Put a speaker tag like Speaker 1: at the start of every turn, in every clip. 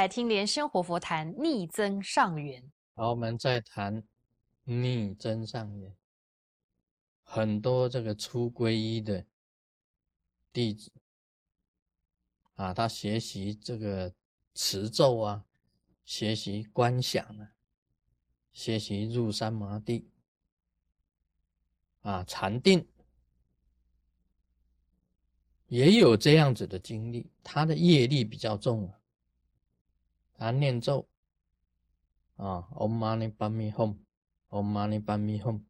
Speaker 1: 来听莲生活佛谈逆增上缘。
Speaker 2: 好，我们再谈逆增上缘。很多这个初皈依的弟子啊，他学习这个持咒啊，学习观想啊，学习入山摩地啊，禅定。也有这样子的经历，他的业力比较重啊，他念咒啊，Om Mani Padme Hum，Om Mani Padme Hum，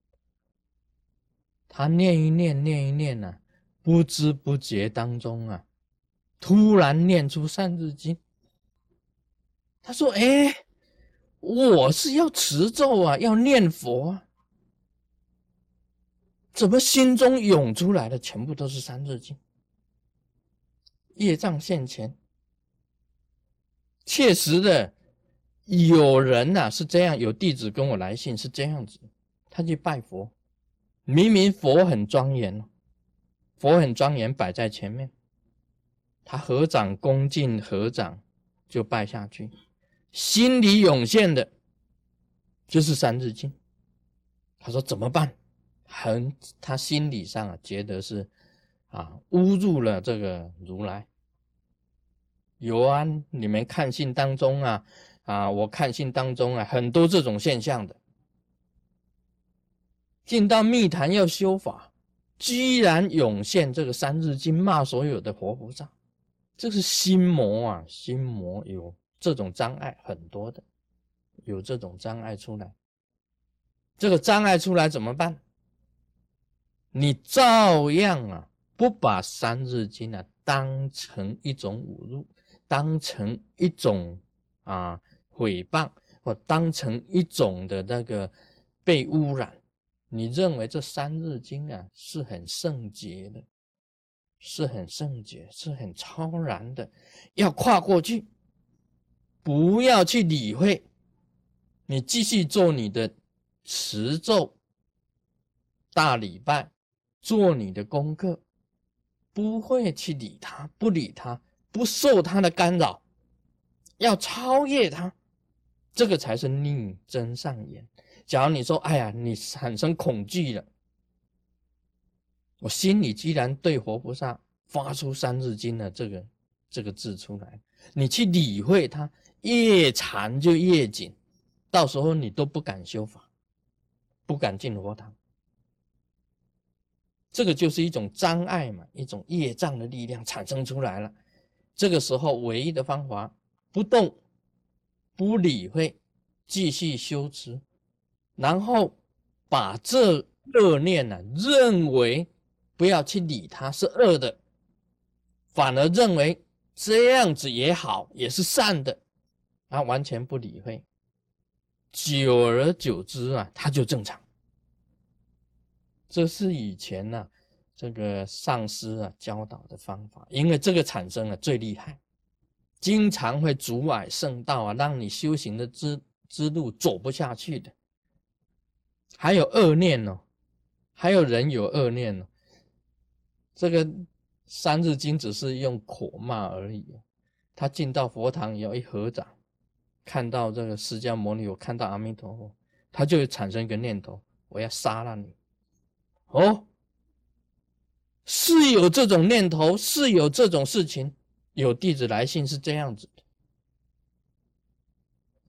Speaker 2: 他念一念，念一念呐，不知不觉当中啊，突然念出三字经。他说：“哎，我是要持咒啊，要念佛啊，怎么心中涌出来的全部都是三字经？”业障现前，确实的，有人呐是这样，有弟子跟我来信是这样子，他去拜佛，明明佛很庄严，佛很庄严摆在前面，他合掌恭敬合掌就拜下去，心里涌现的就是三字经，他说怎么办？很他心理上啊觉得是啊侮辱了这个如来。有啊，你们看信当中啊，啊，我看信当中啊，很多这种现象的。进到密坛要修法，居然涌现这个三字经骂所有的活菩萨，这是心魔啊，心魔有这种障碍很多的，有这种障碍出来，这个障碍出来怎么办？你照样啊，不把三字经啊当成一种侮辱。当成一种啊诽谤，或当成一种的那个被污染，你认为这三日经啊是很圣洁的，是很圣洁，是很超然的，要跨过去，不要去理会，你继续做你的持咒、大礼拜，做你的功课，不会去理他，不理他。不受他的干扰，要超越他，这个才是逆增上缘。假如你说：“哎呀，你产生恐惧了，我心里既然对活菩萨发出三字经的这个这个字出来，你去理会它，越缠就越紧，到时候你都不敢修法，不敢进佛堂。这个就是一种障碍嘛，一种业障的力量产生出来了。”这个时候，唯一的方法，不动，不理会，继续修持，然后把这恶念呢，认为不要去理它是恶的，反而认为这样子也好，也是善的，啊，完全不理会，久而久之啊，他就正常。这是以前呢。这个上师啊教导的方法，因为这个产生了最厉害，经常会阻碍圣道啊，让你修行的之之路走不下去的。还有恶念哦，还有人有恶念哦。这个三字经只是用口骂而已，他进到佛堂以后一合掌，看到这个释迦牟尼，我看到阿弥陀佛，他就会产生一个念头，我要杀了你，哦。是有这种念头，是有这种事情。有弟子来信是这样子的：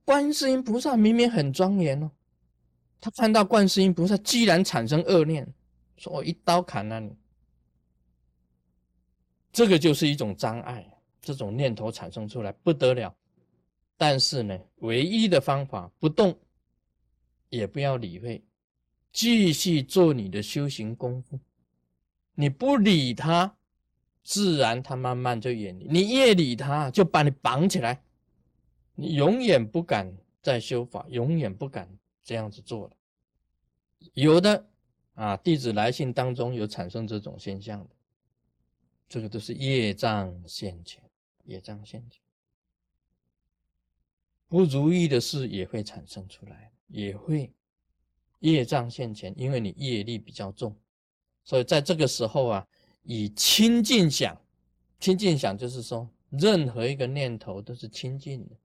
Speaker 2: 观世音菩萨明明很庄严哦，他看到观世音菩萨，居然产生恶念，说我一刀砍了你。这个就是一种障碍，这种念头产生出来不得了。但是呢，唯一的方法不动，也不要理会，继续做你的修行功夫。你不理他，自然他慢慢就远离。你越理他，就把你绑起来，你永远不敢再修法，永远不敢这样子做了。有的啊，弟子来信当中有产生这种现象的，这个都是业障现前，业障现前，不如意的事也会产生出来，也会业障现前，因为你业力比较重。所以在这个时候啊，以清净想，清净想就是说，任何一个念头都是清净的，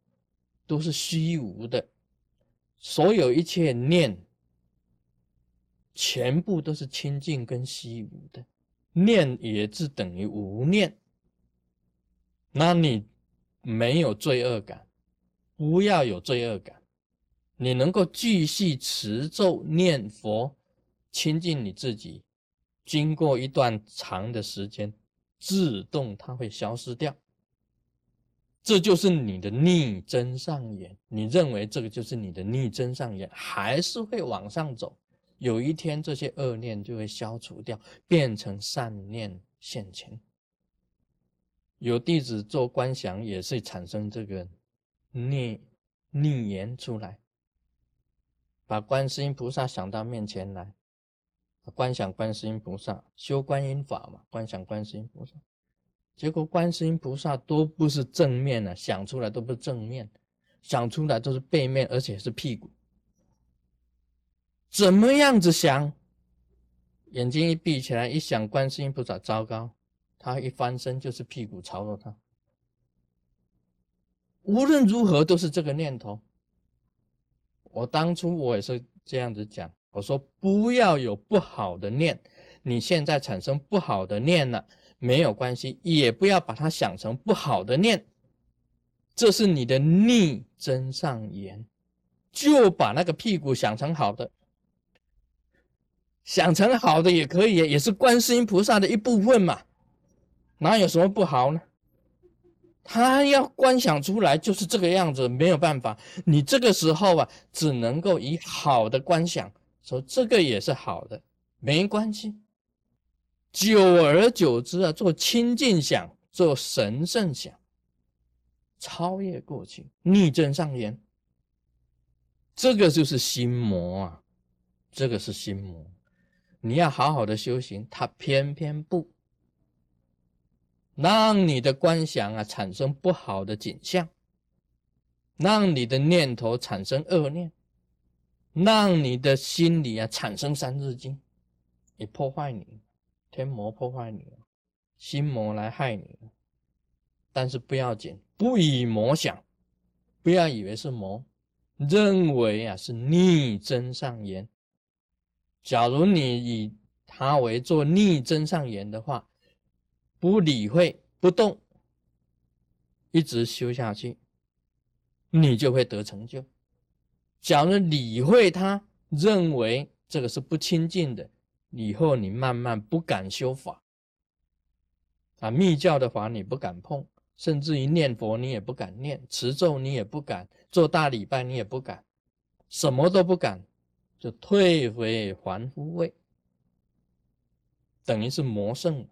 Speaker 2: 都是虚无的，所有一切念，全部都是清净跟虚无的，念也是等于无念。那你没有罪恶感，不要有罪恶感，你能够继续持咒念佛，亲近你自己，经过一段长的时间，自动它会消失掉。这就是你的逆增上缘，你认为这个就是你的逆增上缘，还是会往上走。有一天，这些恶念就会消除掉，变成善念现前。有弟子做观想，也是产生这个逆逆言出来，把观世音菩萨想到面前来，观想观世音菩萨，修观音法嘛，观想观世音菩萨。结果观世音菩萨都不是正面的，想出来都不是正面，想出来都是背面，而且是屁股。怎么样子想？眼睛一闭起来，一想观世音菩萨，糟糕，他一翻身就是屁股朝着他。无论如何都是这个念头。我当初我也是这样子讲，我说不要有不好的念，你现在产生不好的念了。没有关系，也不要把它想成不好的念，这是你的逆增上缘，就把那个屁股想成好的，想成好的也可以，也是观世音菩萨的一部分嘛，哪有什么不好呢？他要观想出来就是这个样子，没有办法，你这个时候啊，只能够以好的观想，说这个也是好的，没关系。久而久之啊，做清净想，做神圣想，超越过去，逆增上缘，这个就是心魔啊，这个是心魔。你要好好的修行，他偏偏不让你的观想啊产生不好的景象，让你的念头产生恶念，让你的心里啊产生三字经，也破坏你。天魔破坏你，心魔来害你，但是不要紧，不以魔想，不要以为是魔，认为啊是逆增上缘。假如你以它为做逆增上缘的话，不理会不动，一直修下去，你就会得成就。假如理会它，认为这个是不清净的。以后你慢慢不敢修法啊，密教的法你不敢碰，甚至于念佛你也不敢念，持咒你也不敢，做大礼拜你也不敢，什么都不敢，就退回凡夫位，等于是魔圣，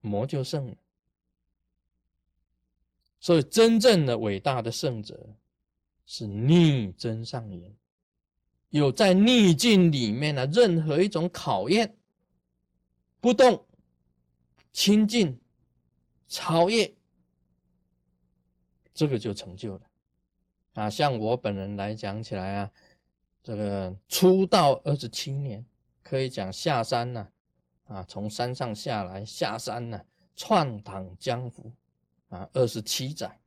Speaker 2: 魔就胜了。所以真正的伟大的圣者是逆真上缘。有在逆境里面呢，任何一种考验，不动、清净、超越，这个就成就了。啊，像我本人来讲起来啊，这个出道二十七年，可以讲下山呢，啊，从山上下来下山呢，闯荡江湖，啊，二十七载，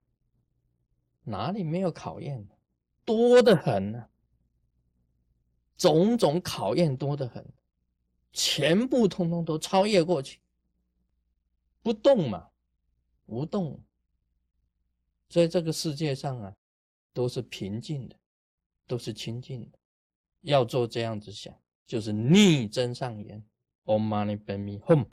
Speaker 2: 哪里没有考验？多得很呢。种种考验多得很，全部通通都超越过去，不动嘛，无动，在这个世界上啊，都是平静的，都是清净的。要做这样子想，就是逆增上缘。Om Mani Padme Hum。